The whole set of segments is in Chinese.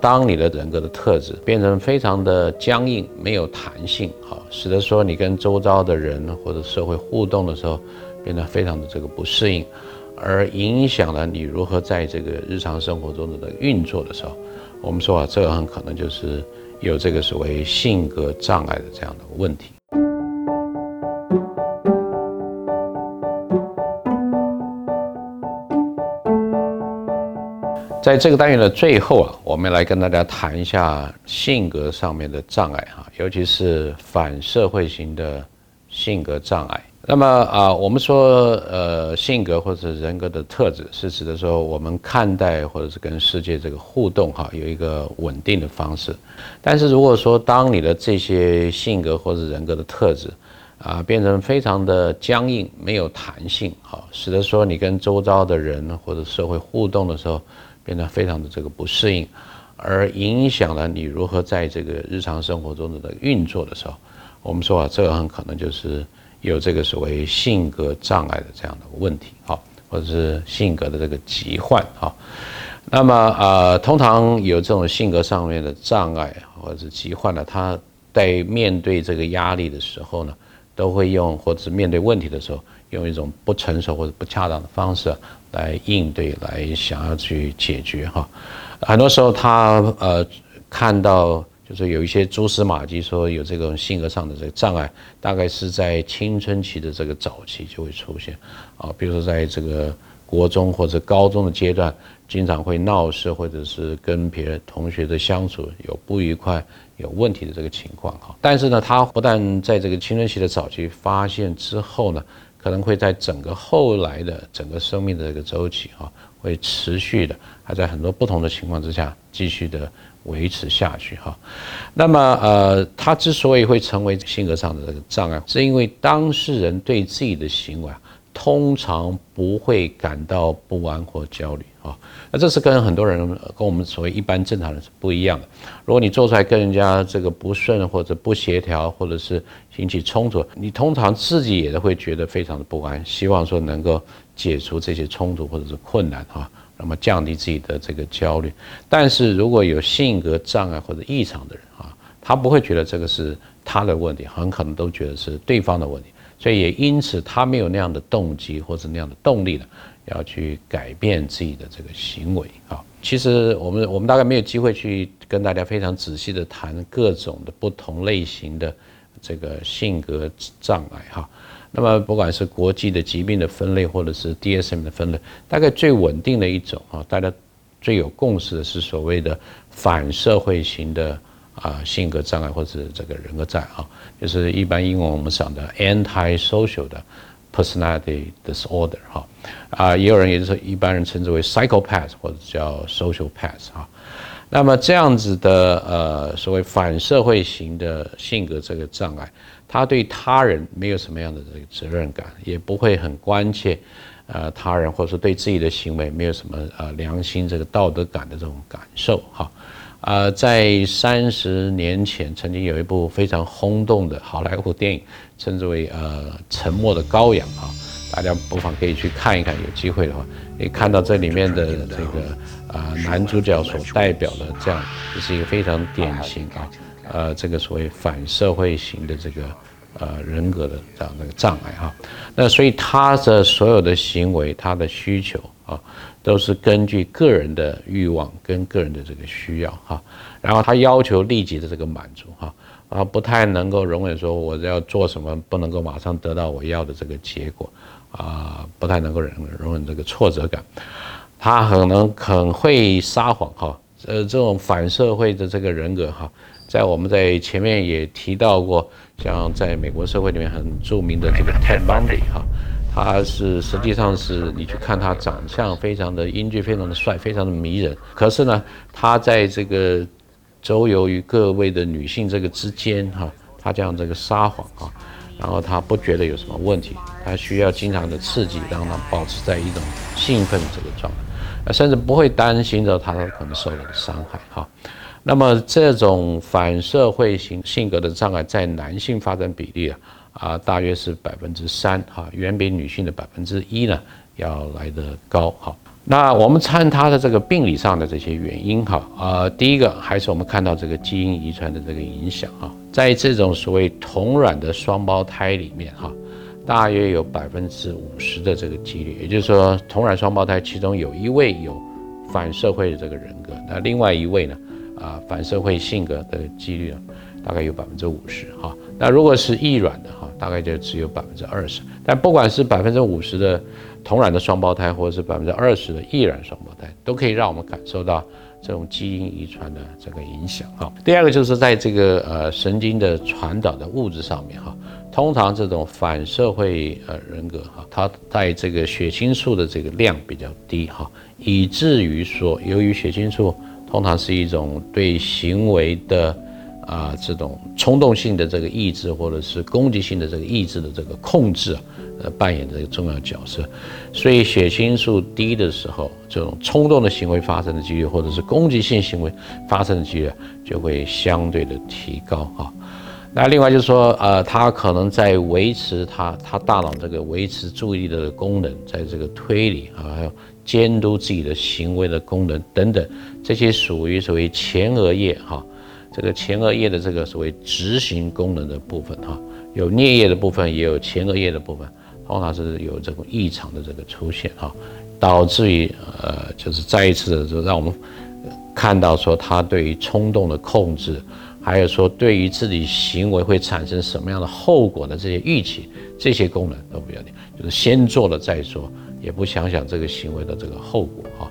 当你的人格的特质变成非常的僵硬、没有弹性，好，使得说你跟周遭的人或者社会互动的时候，变得非常的这个不适应，而影响了你如何在这个日常生活中的运作的时候，我们说啊，这个很可能就是有这个所谓性格障碍的这样的问题。在这个单元的最后啊，我们来跟大家谈一下性格上面的障碍哈，尤其是反社会型的性格障碍。那么啊，我们说呃，性格或者人格的特质，是指的说我们看待或者是跟世界这个互动哈，有一个稳定的方式。但是如果说当你的这些性格或者人格的特质啊，变成非常的僵硬、没有弹性哈，使得说你跟周遭的人或者社会互动的时候，变得非常的这个不适应，而影响了你如何在这个日常生活中的运作的时候，我们说啊，这个很可能就是有这个所谓性格障碍的这样的问题，哈，或者是性格的这个疾患，哈。那么呃，通常有这种性格上面的障碍或者是疾患呢，他在面对这个压力的时候呢，都会用或者面对问题的时候，用一种不成熟或者不恰当的方式。来应对，来想要去解决哈，很多时候他呃看到就是有一些蛛丝马迹，说有这种性格上的这个障碍，大概是在青春期的这个早期就会出现啊，比如说在这个国中或者高中的阶段，经常会闹事，或者是跟别人同学的相处有不愉快、有问题的这个情况哈。但是呢，他不但在这个青春期的早期发现之后呢。可能会在整个后来的整个生命的这个周期啊，会持续的，还在很多不同的情况之下继续的维持下去哈。那么呃，他之所以会成为性格上的这个障碍，是因为当事人对自己的行为。通常不会感到不安或焦虑啊，那这是跟很多人跟我们所谓一般正常人是不一样的。如果你做出来跟人家这个不顺或者不协调，或者是引起冲突，你通常自己也都会觉得非常的不安，希望说能够解除这些冲突或者是困难啊，那么降低自己的这个焦虑。但是如果有性格障碍或者异常的人啊，他不会觉得这个是他的问题，很可能都觉得是对方的问题。所以也因此，他没有那样的动机或者那样的动力呢，要去改变自己的这个行为啊。其实我们我们大概没有机会去跟大家非常仔细的谈各种的不同类型的这个性格障碍哈。那么不管是国际的疾病的分类，或者是 DSM 的分类，大概最稳定的一种啊，大家最有共识的是所谓的反社会型的。啊，性格障碍或者这个人格障碍啊，就是一般英文我们讲的 anti-social 的 personality disorder 哈，啊，也有人也就是一般人称之为 psychopath 或者叫 social path 哈。那么这样子的呃所谓反社会型的性格这个障碍，他对他人没有什么样的这个责任感，也不会很关切呃他人，或者说对自己的行为没有什么呃良心这个道德感的这种感受哈。呃在三十年前，曾经有一部非常轰动的好莱坞电影，称之为呃《沉默的羔羊》啊，大家不妨可以去看一看，有机会的话，你看到这里面的这个啊男主角所代表的这样，这是一个非常典型啊，呃，这个所谓反社会型的这个呃人格的这样的一个障碍哈，那所以他的所有的行为，他的需求啊。都是根据个人的欲望跟个人的这个需要哈，然后他要求立即的这个满足哈，啊不太能够容忍说我要做什么不能够马上得到我要的这个结果，啊不太能够容容忍这个挫折感，他可能很会撒谎哈，呃这种反社会的这个人格哈，在我们在前面也提到过，像在美国社会里面很著名的这个 Ted Bundy 哈。他是实际上是你去看他长相非常的英俊，非常的帅，非常的迷人。可是呢，他在这个周游于各位的女性这个之间哈，他这样这个撒谎啊，然后他不觉得有什么问题，他需要经常的刺激，让他保持在一种兴奋这个状态，甚至不会担心着他可能受到伤害哈。那么这种反社会型性格的障碍在男性发展比例啊。啊，大约是百分之三，哈，远比女性的百分之一呢要来得高，哈。那我们看他的这个病理上的这些原因哈，呃，第一个还是我们看到这个基因遗传的这个影响啊，在这种所谓同卵的双胞胎里面哈，大约有百分之五十的这个几率，也就是说同卵双胞胎其中有一位有反社会的这个人格，那另外一位呢，啊，反社会性格的几率呢，大概有百分之五十哈。那如果是异卵的哈，大概就只有百分之二十。但不管是百分之五十的同卵的双胞胎，或者是百分之二十的异卵双胞胎，都可以让我们感受到这种基因遗传的这个影响哈。第二个就是在这个呃神经的传导的物质上面哈，通常这种反社会呃人格哈，它在这个血清素的这个量比较低哈，以至于说由于血清素通常是一种对行为的。啊，这种冲动性的这个抑制，或者是攻击性的这个抑制的这个控制，呃，扮演这个重要角色。所以血清素低的时候，这种冲动的行为发生的几率，或者是攻击性行为发生的几率，就会相对的提高啊。那另外就是说，呃，它可能在维持它它大脑这个维持注意力的功能，在这个推理啊，还有监督自己的行为的功能等等，这些属于所谓前额叶哈。这个前额叶的这个所谓执行功能的部分，哈，有颞叶的部分，也有前额叶的部分，通常是有这种异常的这个出现，哈，导致于呃，就是再一次的就让我们看到说，他对于冲动的控制，还有说对于自己行为会产生什么样的后果的这些预期，这些功能都比较点，就是先做了再说，也不想想这个行为的这个后果，哈。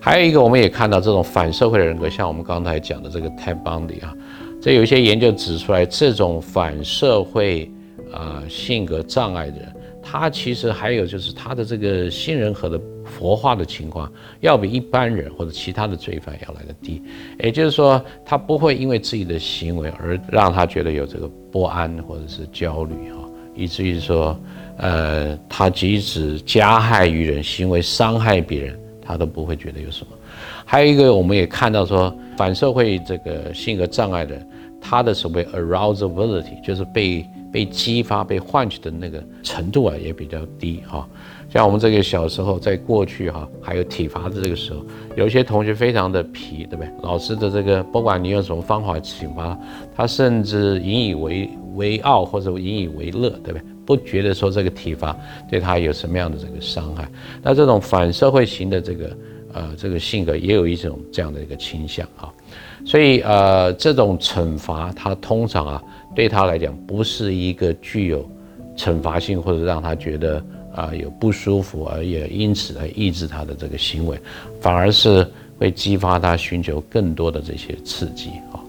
还有一个，我们也看到这种反社会的人格，像我们刚才讲的这个泰邦迪啊，这有一些研究指出来，这种反社会啊性格障碍的人，他其实还有就是他的这个杏仁核的活化的情况，要比一般人或者其他的罪犯要来的低。也就是说，他不会因为自己的行为而让他觉得有这个不安或者是焦虑哈，以至于说，呃，他即使加害于人，行为伤害别人。他都不会觉得有什么。还有一个，我们也看到说，反社会这个性格障碍的，他的所谓 arousability，就是被被激发、被唤起的那个程度啊，也比较低哈。像我们这个小时候，在过去哈，还有体罚的这个时候，有些同学非常的皮，对不对？老师的这个，不管你用什么方法体罚，他甚至引以为为傲或者引以为乐，对不对？不觉得说这个体罚对他有什么样的这个伤害，那这种反社会型的这个呃这个性格也有一种这样的一个倾向啊，所以呃这种惩罚他通常啊对他来讲不是一个具有惩罚性或者让他觉得啊有不舒服而也因此来抑制他的这个行为，反而是会激发他寻求更多的这些刺激啊。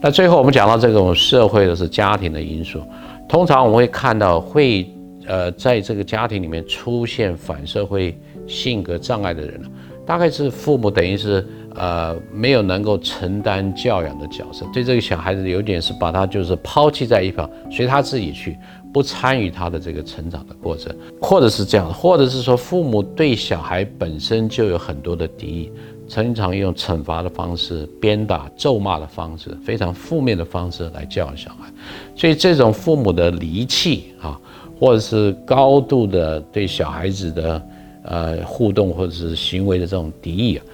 那最后我们讲到这种社会的是家庭的因素。通常我们会看到，会呃，在这个家庭里面出现反社会性格障碍的人大概是父母等于是呃没有能够承担教养的角色，对这个小孩子有点是把他就是抛弃在一旁，随他自己去，不参与他的这个成长的过程，或者是这样，或者是说父母对小孩本身就有很多的敌意。经常用惩罚的方式、鞭打、咒骂的方式，非常负面的方式来教养小孩，所以这种父母的离弃啊，或者是高度的对小孩子的呃互动或者是行为的这种敌意啊，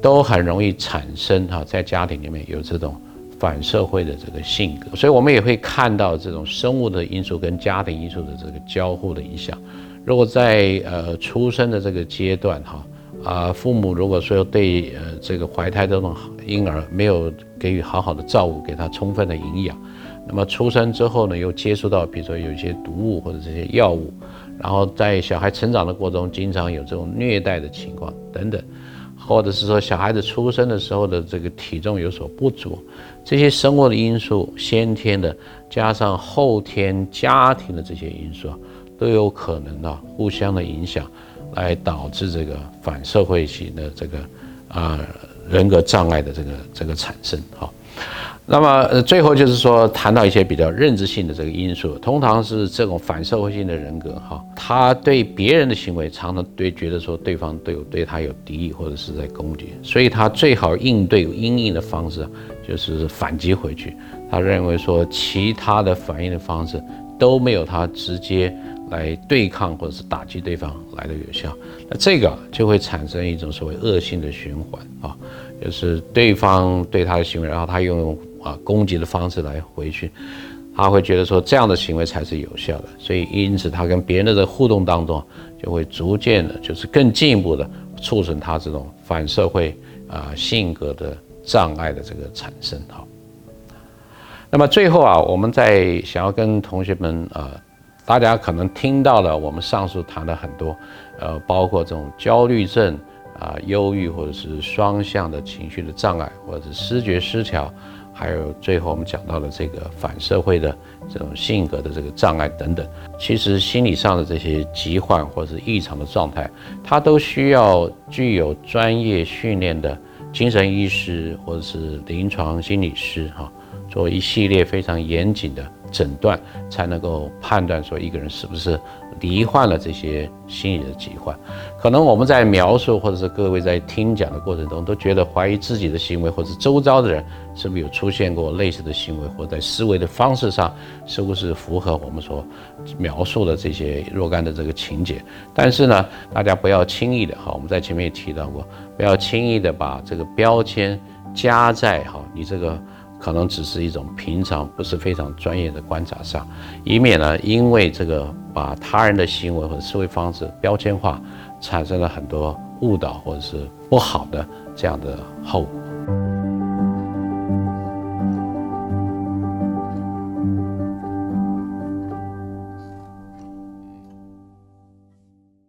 都很容易产生哈，在家庭里面有这种反社会的这个性格，所以我们也会看到这种生物的因素跟家庭因素的这个交互的影响。如果在呃出生的这个阶段哈。啊，父母如果说对呃这个怀胎这种婴儿没有给予好好的照顾，给他充分的营养，那么出生之后呢，又接触到比如说有一些毒物或者这些药物，然后在小孩成长的过程中，经常有这种虐待的情况等等，或者是说小孩子出生的时候的这个体重有所不足，这些生物的因素、先天的加上后天家庭的这些因素，都有可能啊互相的影响。来导致这个反社会型的这个啊人格障碍的这个这个产生哈，那么呃最后就是说谈到一些比较认知性的这个因素，通常是这种反社会性的人格哈，他对别人的行为常常对觉得说对方对我对他有敌意或者是在攻击，所以他最好应对有阴影的方式就是反击回去，他认为说其他的反应的方式都没有他直接。来对抗或者是打击对方来的有效。那这个就会产生一种所谓恶性的循环啊，就是对方对他的行为，然后他用啊攻击的方式来回去，他会觉得说这样的行为才是有效的，所以因此他跟别人的互动当中，就会逐渐的，就是更进一步的促成他这种反社会啊性格的障碍的这个产生哈。那么最后啊，我们在想要跟同学们啊，大家可能听到了我们上述谈的很多，呃，包括这种焦虑症啊、忧郁或者是双向的情绪的障碍，或者是视觉失调，还有最后我们讲到的这个反社会的这种性格的这个障碍等等。其实心理上的这些疾患或者是异常的状态，它都需要具有专业训练的精神医师或者是临床心理师哈。做一系列非常严谨的诊断，才能够判断说一个人是不是罹患了这些心理的疾患。可能我们在描述，或者是各位在听讲的过程中，都觉得怀疑自己的行为，或者周遭的人是不是有出现过类似的行为，或在思维的方式上是不是符合我们所描述的这些若干的这个情节。但是呢，大家不要轻易的哈，我们在前面也提到过，不要轻易的把这个标签加在哈你这个。可能只是一种平常不是非常专业的观察上，以免呢，因为这个把他人的行为和思维方式标签化，产生了很多误导或者是不好的这样的后果。